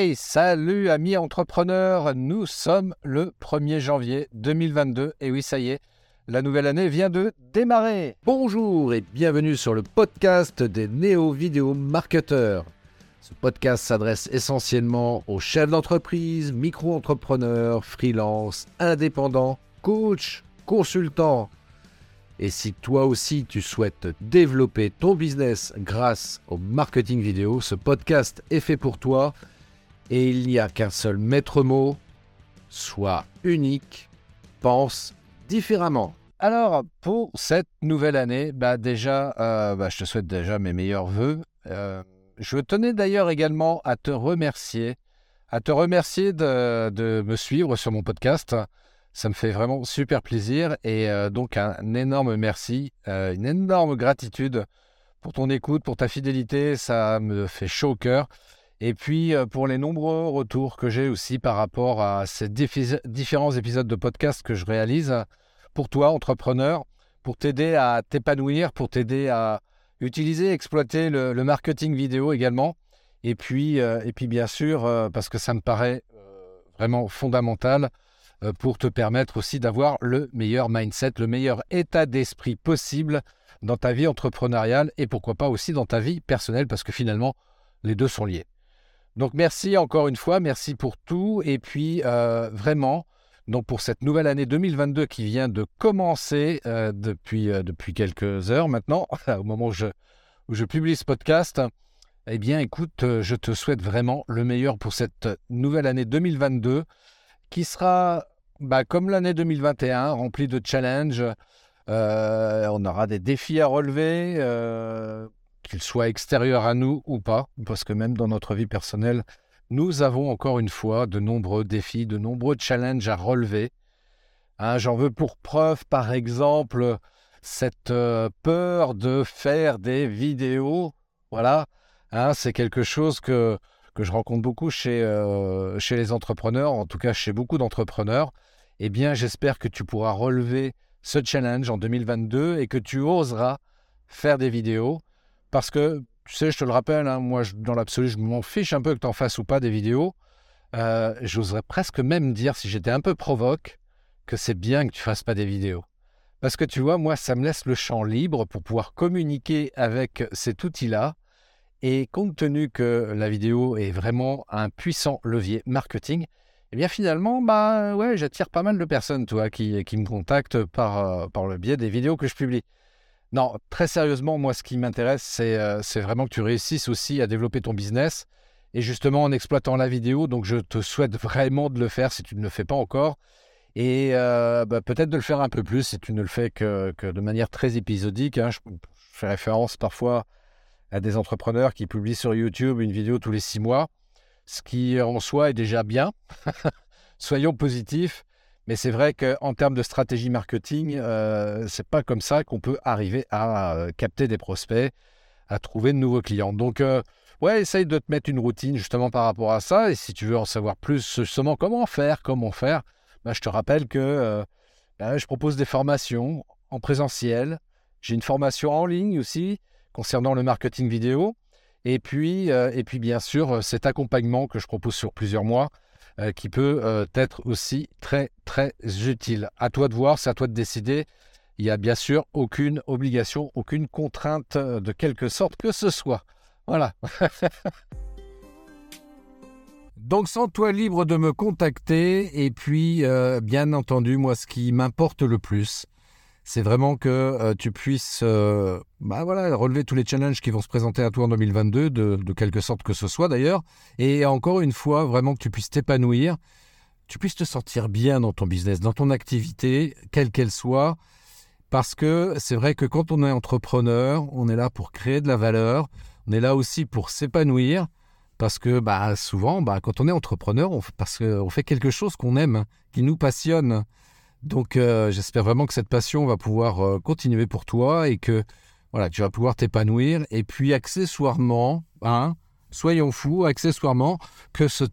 Hey, salut amis entrepreneurs, nous sommes le 1er janvier 2022 et oui ça y est, la nouvelle année vient de démarrer. Bonjour et bienvenue sur le podcast des néo-vidéo marketeurs. Ce podcast s'adresse essentiellement aux chefs d'entreprise, micro-entrepreneurs, freelance, indépendants, coachs, consultants. Et si toi aussi tu souhaites développer ton business grâce au marketing vidéo, ce podcast est fait pour toi et il n'y a qu'un seul maître mot, sois unique, pense différemment. Alors, pour cette nouvelle année, bah déjà, euh, bah, je te souhaite déjà mes meilleurs voeux. Euh, je tenais d'ailleurs également à te remercier, à te remercier de, me suivre sur mon podcast. Ça me fait vraiment super plaisir et euh, donc un énorme merci, une énorme gratitude pour ton écoute, pour ta fidélité. Ça me fait chaud au cœur. Et puis euh, pour les nombreux retours que j'ai aussi par rapport à ces différents épisodes de podcast que je réalise, pour toi, entrepreneur, pour t'aider à t'épanouir, pour t'aider à utiliser, exploiter le, marketing vidéo également. Et puis, euh, et puis bien sûr, euh, parce que ça me paraît vraiment fondamental pour te permettre aussi d'avoir le meilleur mindset, le meilleur état d'esprit possible dans ta vie entrepreneuriale et pourquoi pas aussi dans ta vie personnelle, parce que finalement, les deux sont liés. Donc merci encore une fois, merci pour tout. Et puis euh, vraiment, donc pour cette nouvelle année 2022 qui vient de commencer euh, depuis, euh, depuis quelques heures maintenant, au moment où je, où je publie ce podcast, eh bien écoute, je te souhaite vraiment le meilleur pour cette nouvelle année 2022 qui sera bah, comme l'année 2021, remplie de challenges. on aura des défis à relever qu'il soit extérieur à nous ou pas, parce que même dans notre vie personnelle, nous avons encore une fois de nombreux défis, de nombreux challenges à relever. Hein, j'en veux pour preuve, par exemple, cette euh, peur de faire des vidéos. Voilà, hein, c'est quelque chose que, je rencontre beaucoup chez, euh, chez les entrepreneurs, en tout cas chez beaucoup d'entrepreneurs. Eh bien, j'espère que tu pourras relever ce challenge en 2022 et que tu oseras faire des vidéos parce que, tu sais, je te le rappelle, hein, moi, dans l'absolu, je m'en fiche un peu que tu en fasses ou pas des vidéos. Euh, j'oserais presque même dire, si j'étais un peu provoque, que c'est bien que tu fasses pas des vidéos. Parce que tu vois, moi, ça me laisse le champ libre pour pouvoir communiquer avec cet outil-là. Et compte tenu que la vidéo est vraiment un puissant levier marketing, eh bien finalement, bah ouais, j'attire pas mal de personnes, toi, qui, qui me contactent par, euh, par le biais des vidéos que je publie. Non, très sérieusement, moi, ce qui m'intéresse, euh, c'est vraiment que tu réussisses aussi à développer ton business. Et justement, en exploitant la vidéo, donc je te souhaite vraiment de le faire si tu ne le fais pas encore. Et euh, bah, peut-être de le faire un peu plus si tu ne le fais que, de manière très épisodique. Hein. Je, fais référence parfois à des entrepreneurs qui publient sur YouTube une vidéo tous les six mois, ce qui en soi est déjà bien. Soyons positifs. Mais c'est vrai qu'en termes de stratégie marketing, euh, c'est pas comme ça qu'on peut arriver à euh, capter des prospects, à trouver de nouveaux clients. Donc, euh, ouais, essaye de te mettre une routine justement par rapport à ça. Et si tu veux en savoir plus, justement, comment faire, comment faire, bah, je te rappelle que euh, bah, je propose des formations en présentiel. J'ai une formation en ligne aussi concernant le marketing vidéo. Et puis, et puis bien sûr, cet accompagnement que je propose sur plusieurs mois euh, qui peut euh, être aussi très très utile. À toi de voir, c'est à toi de décider. Il n'y a bien sûr aucune obligation, aucune contrainte euh, de quelque sorte que ce soit. Voilà. Donc, sens-toi libre de me contacter. Et puis, bien entendu, moi, ce qui m'importe le plus, c'est vraiment que euh, tu puisses euh, bah voilà, relever tous les challenges qui vont se présenter à toi en 2022, de, quelque sorte que ce soit d'ailleurs. Et encore une fois, vraiment que tu puisses t'épanouir, tu puisses te sentir bien dans ton business, dans ton activité, quelle qu'elle soit. Parce que c'est vrai que quand on est entrepreneur, on est là pour créer de la valeur, on est là aussi pour s'épanouir. Parce que bah, souvent, bah, quand on est entrepreneur, on, parce qu'on fait quelque chose qu'on aime, qui nous passionne. Donc euh, j'espère vraiment que cette passion va pouvoir euh, continuer pour toi et que voilà, tu vas pouvoir t'épanouir. Et puis accessoirement, hein, soyons fous, accessoirement, que, ça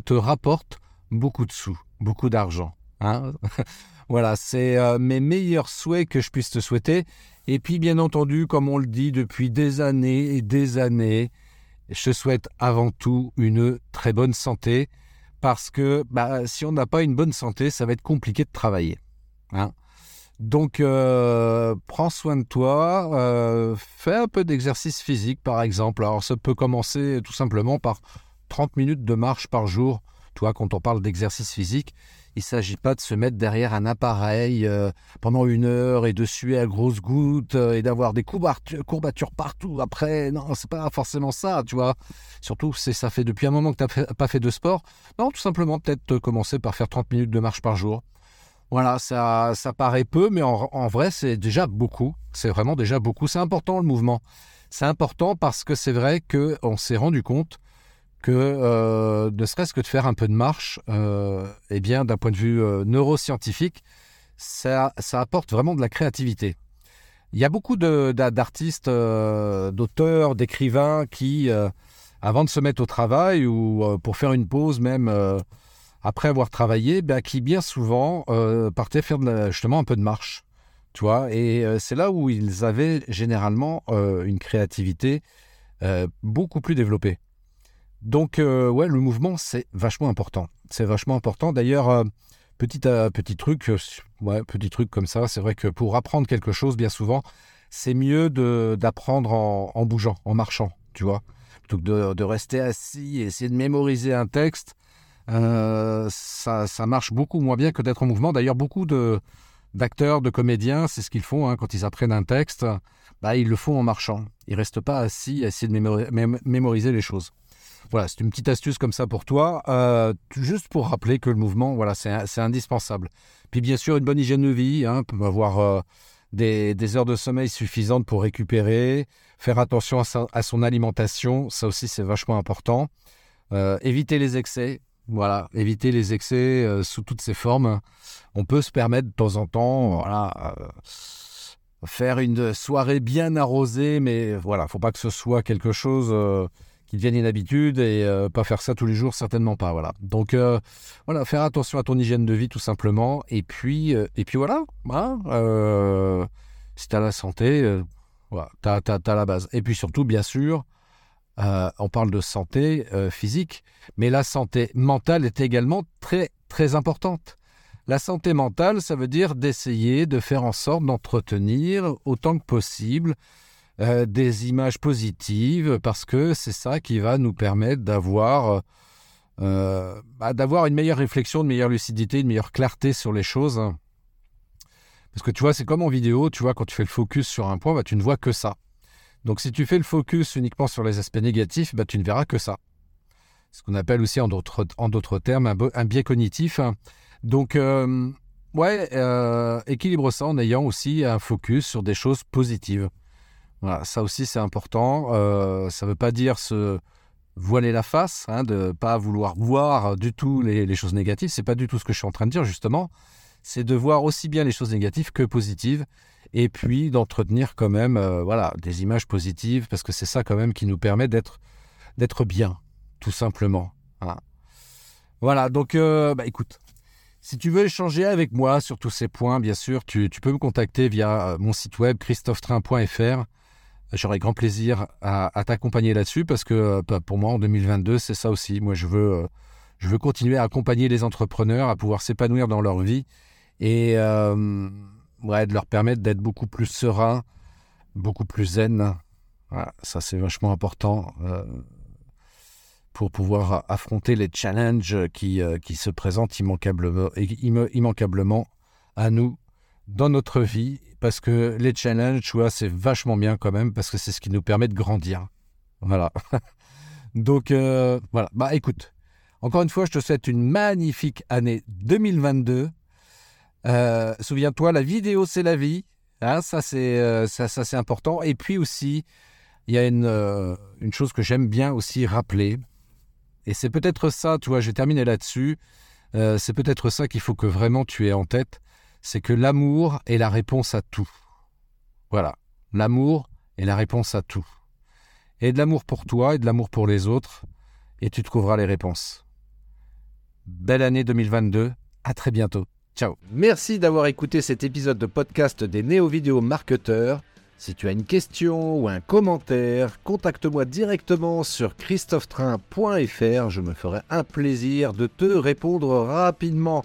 te rapporte beaucoup de sous, beaucoup d'argent. Hein voilà, c'est euh, mes meilleurs souhaits que je puisse te souhaiter. Et puis bien entendu, comme on le dit depuis des années et des années, je te souhaite avant tout une très bonne santé parce que bah, si on n'a pas une bonne santé, ça va être compliqué de travailler. Hein. Donc, euh, prends soin de toi, euh, fais un peu d'exercice physique par exemple. Alors, ça peut commencer tout simplement par 30 minutes de marche par jour. Toi, quand on parle d'exercice physique, il ne s'agit pas de se mettre derrière un appareil euh, pendant une heure et de suer à grosses gouttes euh, et d'avoir des courbatures partout après. Non, c'est pas forcément ça, tu vois. Surtout si ça fait depuis un moment que tu n'as pas fait de sport. Non, tout simplement, peut-être commencer par faire 30 minutes de marche par jour. Voilà, ça, ça paraît peu, mais en, en vrai, c'est déjà beaucoup. C'est vraiment déjà beaucoup. C'est important le mouvement. C'est important parce que c'est vrai qu'on s'est rendu compte que euh, ne serait-ce que de faire un peu de marche, euh, eh bien, d'un point de vue euh, neuroscientifique, ça, apporte vraiment de la créativité. Il y a beaucoup d'artistes, d'auteurs, d'écrivains qui, avant de se mettre au travail ou pour faire une pause même après avoir travaillé, ben, qui bien souvent partaient faire justement un peu de marche. Tu et c'est là où ils avaient généralement une créativité beaucoup plus développée. Donc, euh, ouais, le mouvement, c'est vachement important. C'est vachement important. D'ailleurs, euh, petit, euh, petit truc, ouais, petit truc comme ça, c'est vrai que pour apprendre quelque chose, bien souvent, c'est mieux d'apprendre en, bougeant, en marchant, tu vois. Plutôt que de, rester assis et essayer de mémoriser un texte, ça, ça, marche beaucoup moins bien que d'être en mouvement. D'ailleurs, beaucoup d'acteurs, de comédiens, c'est ce qu'ils font hein, quand ils apprennent un texte. Bah, ils le font en marchant. Ils restent pas assis à essayer de mémoriser les choses. Voilà, c'est une petite astuce comme ça pour toi, euh, juste pour rappeler que le mouvement, voilà, c'est indispensable. Puis bien sûr, une bonne hygiène de vie, hein, avoir euh, des, heures de sommeil suffisantes pour récupérer, faire attention à, son alimentation, ça aussi c'est vachement important. Euh, éviter les excès, voilà, éviter les excès sous toutes ses formes. On peut se permettre de temps en temps, voilà faire une soirée bien arrosée, mais voilà, faut pas que ce soit quelque chose qui devienne une habitude et euh, pas faire ça tous les jours, certainement pas. Voilà. Donc euh, voilà, faire attention à ton hygiène de vie tout simplement. Et puis, euh, et puis voilà, hein, si tu as la santé, voilà, tu as, la base. Et puis surtout, bien sûr, on parle de santé physique, mais la santé mentale est également très, très importante. La santé mentale, ça veut dire d'essayer de faire en sorte d'entretenir autant que possible euh, des images positives parce que c'est ça qui va nous permettre d'avoir euh, bah, d'avoir une meilleure réflexion, une meilleure lucidité, une meilleure clarté sur les choses. Parce que tu vois, c'est comme en vidéo, tu vois, quand tu fais le focus sur un point, bah, tu ne vois que ça. Donc si tu fais le focus uniquement sur les aspects négatifs, bah, tu ne verras que ça. Ce qu'on appelle aussi en d'autres termes un, biais cognitif. Donc, euh, ouais, équilibre ça en ayant aussi un focus sur des choses positives. Voilà, ça aussi c'est important. Euh, ça ne veut pas dire se voiler la face, hein, de ne pas vouloir voir du tout les, choses négatives. C'est pas du tout ce que je suis en train de dire justement. C'est de voir aussi bien les choses négatives que positives, et puis d'entretenir quand même, euh, voilà, des images positives parce que c'est ça quand même qui nous permet d'être bien, tout simplement. Voilà, donc euh, bah, écoute, si tu veux échanger avec moi sur tous ces points, bien sûr, tu, tu peux me contacter via mon site web christophetrain.fr. J'aurais grand plaisir à, t'accompagner là-dessus parce que euh, bah, pour moi, en 2022, c'est ça aussi. Moi, je veux, euh, je veux continuer à accompagner les entrepreneurs à pouvoir s'épanouir dans leur vie et euh, de leur permettre d'être beaucoup plus serein, beaucoup plus zen. ça, c'est vachement important pour pouvoir affronter les challenges qui, qui se présentent immanquablement, immanquablement à nous dans notre vie parce que les challenges, tu vois, c'est vachement bien quand même parce que c'est ce qui nous permet de grandir. Voilà. Donc euh, voilà. Bah écoute, encore une fois, je te souhaite une magnifique année 2022. Euh, souviens-toi, la vidéo c'est la vie. Hein, ça c'est euh, ça, important. Et puis aussi, il y a une, une chose que j'aime bien aussi rappeler. Et c'est peut-être ça, tu vois, je vais terminer là-dessus. c'est peut-être ça qu'il faut que vraiment tu aies en tête c'est que l'amour est la réponse à tout. Voilà, l'amour est la réponse à tout. Et de l'amour pour toi et de l'amour pour les autres, et tu trouveras les réponses. Belle année 2022, à très bientôt. Ciao. Merci d'avoir écouté cet épisode de podcast des Néo-Vidéo Marketeurs. Si tu as une question ou un commentaire, contacte-moi directement sur christophetrain.fr, je me ferai un plaisir de te répondre rapidement.